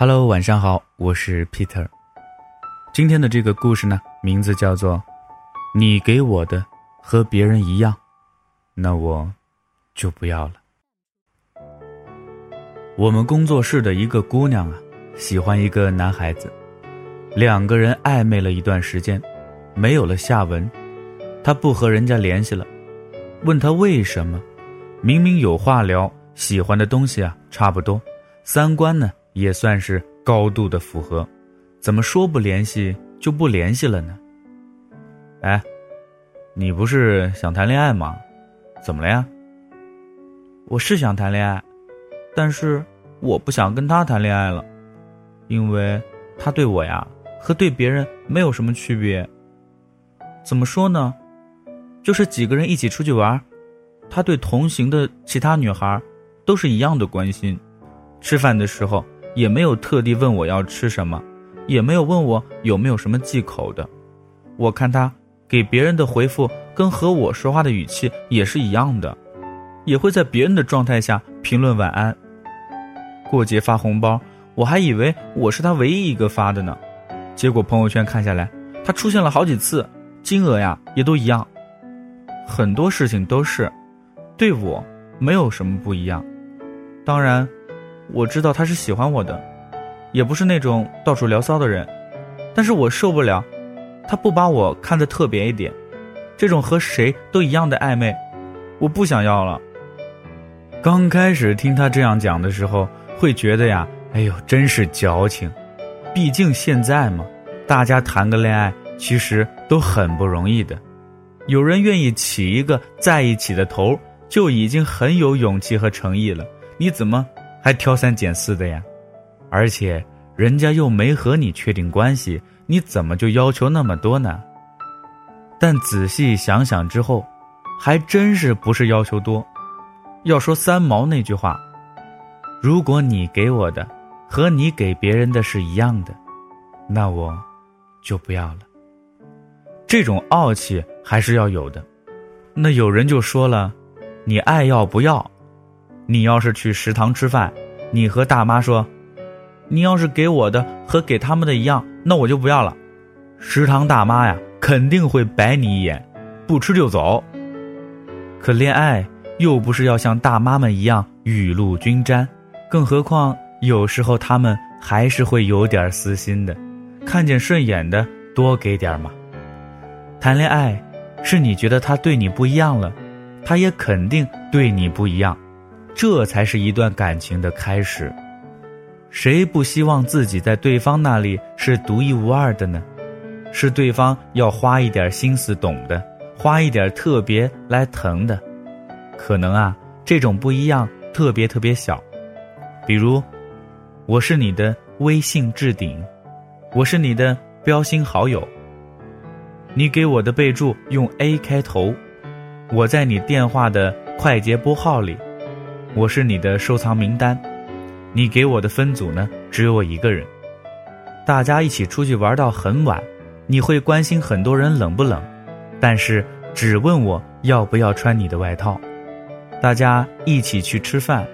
Hello，晚上好，我是 Peter。今天的这个故事呢，名字叫做“你给我的和别人一样”，那我就不要了。我们工作室的一个姑娘啊，喜欢一个男孩子，两个人暧昧了一段时间，没有了下文，她不和人家联系了，问他为什么？明明有话聊，喜欢的东西啊差不多，三观呢？也算是高度的符合，怎么说不联系就不联系了呢？哎，你不是想谈恋爱吗？怎么了呀？我是想谈恋爱，但是我不想跟他谈恋爱了，因为他对我呀和对别人没有什么区别。怎么说呢？就是几个人一起出去玩，他对同行的其他女孩都是一样的关心，吃饭的时候。也没有特地问我要吃什么，也没有问我有没有什么忌口的。我看他给别人的回复跟和我说话的语气也是一样的，也会在别人的状态下评论晚安。过节发红包，我还以为我是他唯一一个发的呢，结果朋友圈看下来，他出现了好几次，金额呀也都一样。很多事情都是，对我没有什么不一样。当然。我知道他是喜欢我的，也不是那种到处聊骚的人，但是我受不了，他不把我看得特别一点，这种和谁都一样的暧昧，我不想要了。刚开始听他这样讲的时候，会觉得呀，哎呦，真是矫情。毕竟现在嘛，大家谈个恋爱其实都很不容易的，有人愿意起一个在一起的头，就已经很有勇气和诚意了。你怎么？还挑三拣四的呀，而且人家又没和你确定关系，你怎么就要求那么多呢？但仔细想想之后，还真是不是要求多。要说三毛那句话：“如果你给我的和你给别人的是一样的，那我就不要了。”这种傲气还是要有的。那有人就说了：“你爱要不要？”你要是去食堂吃饭，你和大妈说，你要是给我的和给他们的一样，那我就不要了。食堂大妈呀，肯定会白你一眼，不吃就走。可恋爱又不是要像大妈们一样雨露均沾，更何况有时候他们还是会有点私心的，看见顺眼的多给点嘛。谈恋爱，是你觉得他对你不一样了，他也肯定对你不一样。这才是一段感情的开始，谁不希望自己在对方那里是独一无二的呢？是对方要花一点心思懂的，花一点特别来疼的。可能啊，这种不一样特别特别小，比如，我是你的微信置顶，我是你的标星好友，你给我的备注用 A 开头，我在你电话的快捷拨号里。我是你的收藏名单，你给我的分组呢只有我一个人。大家一起出去玩到很晚，你会关心很多人冷不冷，但是只问我要不要穿你的外套。大家一起去吃饭，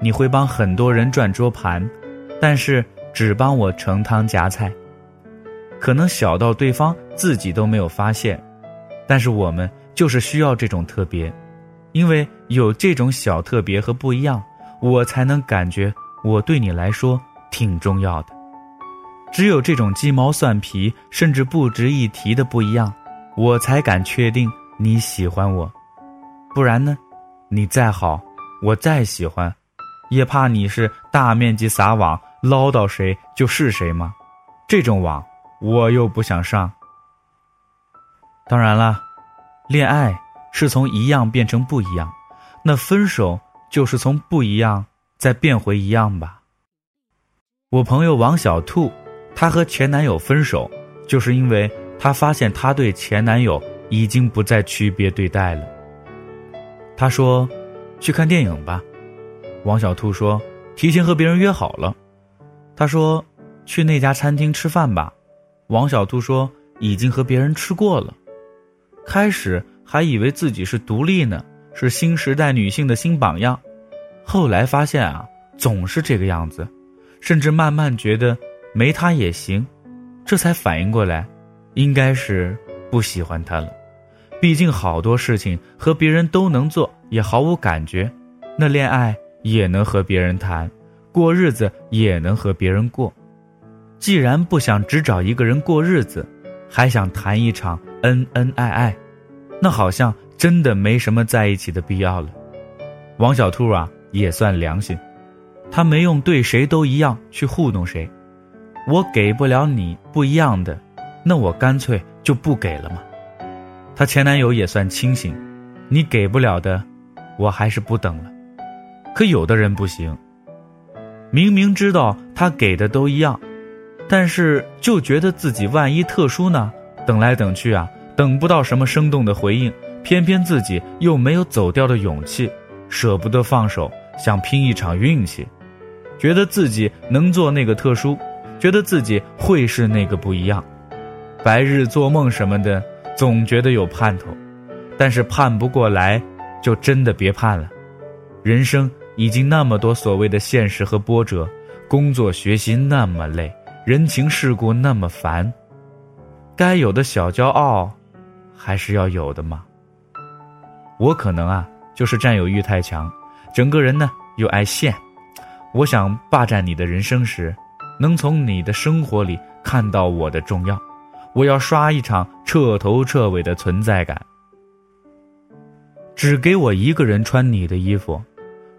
你会帮很多人转桌盘，但是只帮我盛汤夹菜。可能小到对方自己都没有发现，但是我们就是需要这种特别。因为有这种小特别和不一样，我才能感觉我对你来说挺重要的。只有这种鸡毛蒜皮甚至不值一提的不一样，我才敢确定你喜欢我。不然呢，你再好，我再喜欢，也怕你是大面积撒网，捞到谁就是谁吗？这种网我又不想上。当然了，恋爱。是从一样变成不一样，那分手就是从不一样再变回一样吧。我朋友王小兔，她和前男友分手，就是因为她发现她对前男友已经不再区别对待了。他说：“去看电影吧。”王小兔说：“提前和别人约好了。”他说：“去那家餐厅吃饭吧。”王小兔说：“已经和别人吃过了。”开始。还以为自己是独立呢，是新时代女性的新榜样，后来发现啊，总是这个样子，甚至慢慢觉得没他也行，这才反应过来，应该是不喜欢他了。毕竟好多事情和别人都能做，也毫无感觉。那恋爱也能和别人谈，过日子也能和别人过。既然不想只找一个人过日子，还想谈一场恩恩爱爱，那好像真的没什么在一起的必要了。王小兔啊，也算良心，他没用对谁都一样去糊弄谁。我给不了你不一样的，那我干脆就不给了嘛。她前男友也算清醒，你给不了的，我还是不等了。可有的人不行，明明知道他给的都一样，但是就觉得自己万一特殊呢？等来等去啊，等不到什么生动的回应，偏偏自己又没有走掉的勇气，舍不得放手，想拼一场运气，觉得自己能做那个特殊，觉得自己会是那个不一样，白日做梦什么的，总觉得有盼头，但是盼不过来，就真的别盼了，人生。已经那么多所谓的现实和波折，工作学习那么累，人情世故那么烦，该有的小骄傲，还是要有的嘛。我可能啊，就是占有欲太强，整个人呢又爱现。我想霸占你的人生时，能从你的生活里看到我的重要。我要刷一场彻头彻尾的存在感。只给我一个人穿你的衣服。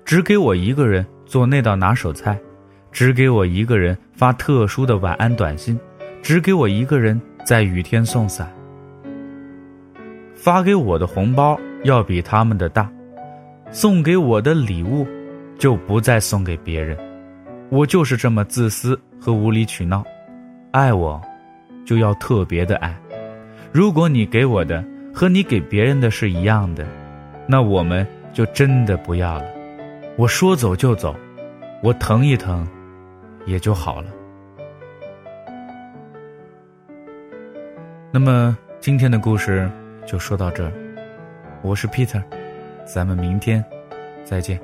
只给我一个人做那道拿手菜，只给我一个人发特殊的晚安短信，只给我一个人在雨天送伞。发给我的红包要比他们的大，送给我的礼物就不再送给别人。我就是这么自私和无理取闹，爱我就要特别的爱。如果你给我的和你给别人的是一样的，那我们就真的不要了。我说走就走，我疼一疼，也就好了。那么今天的故事就说到这儿，我是 Peter，咱们明天再见。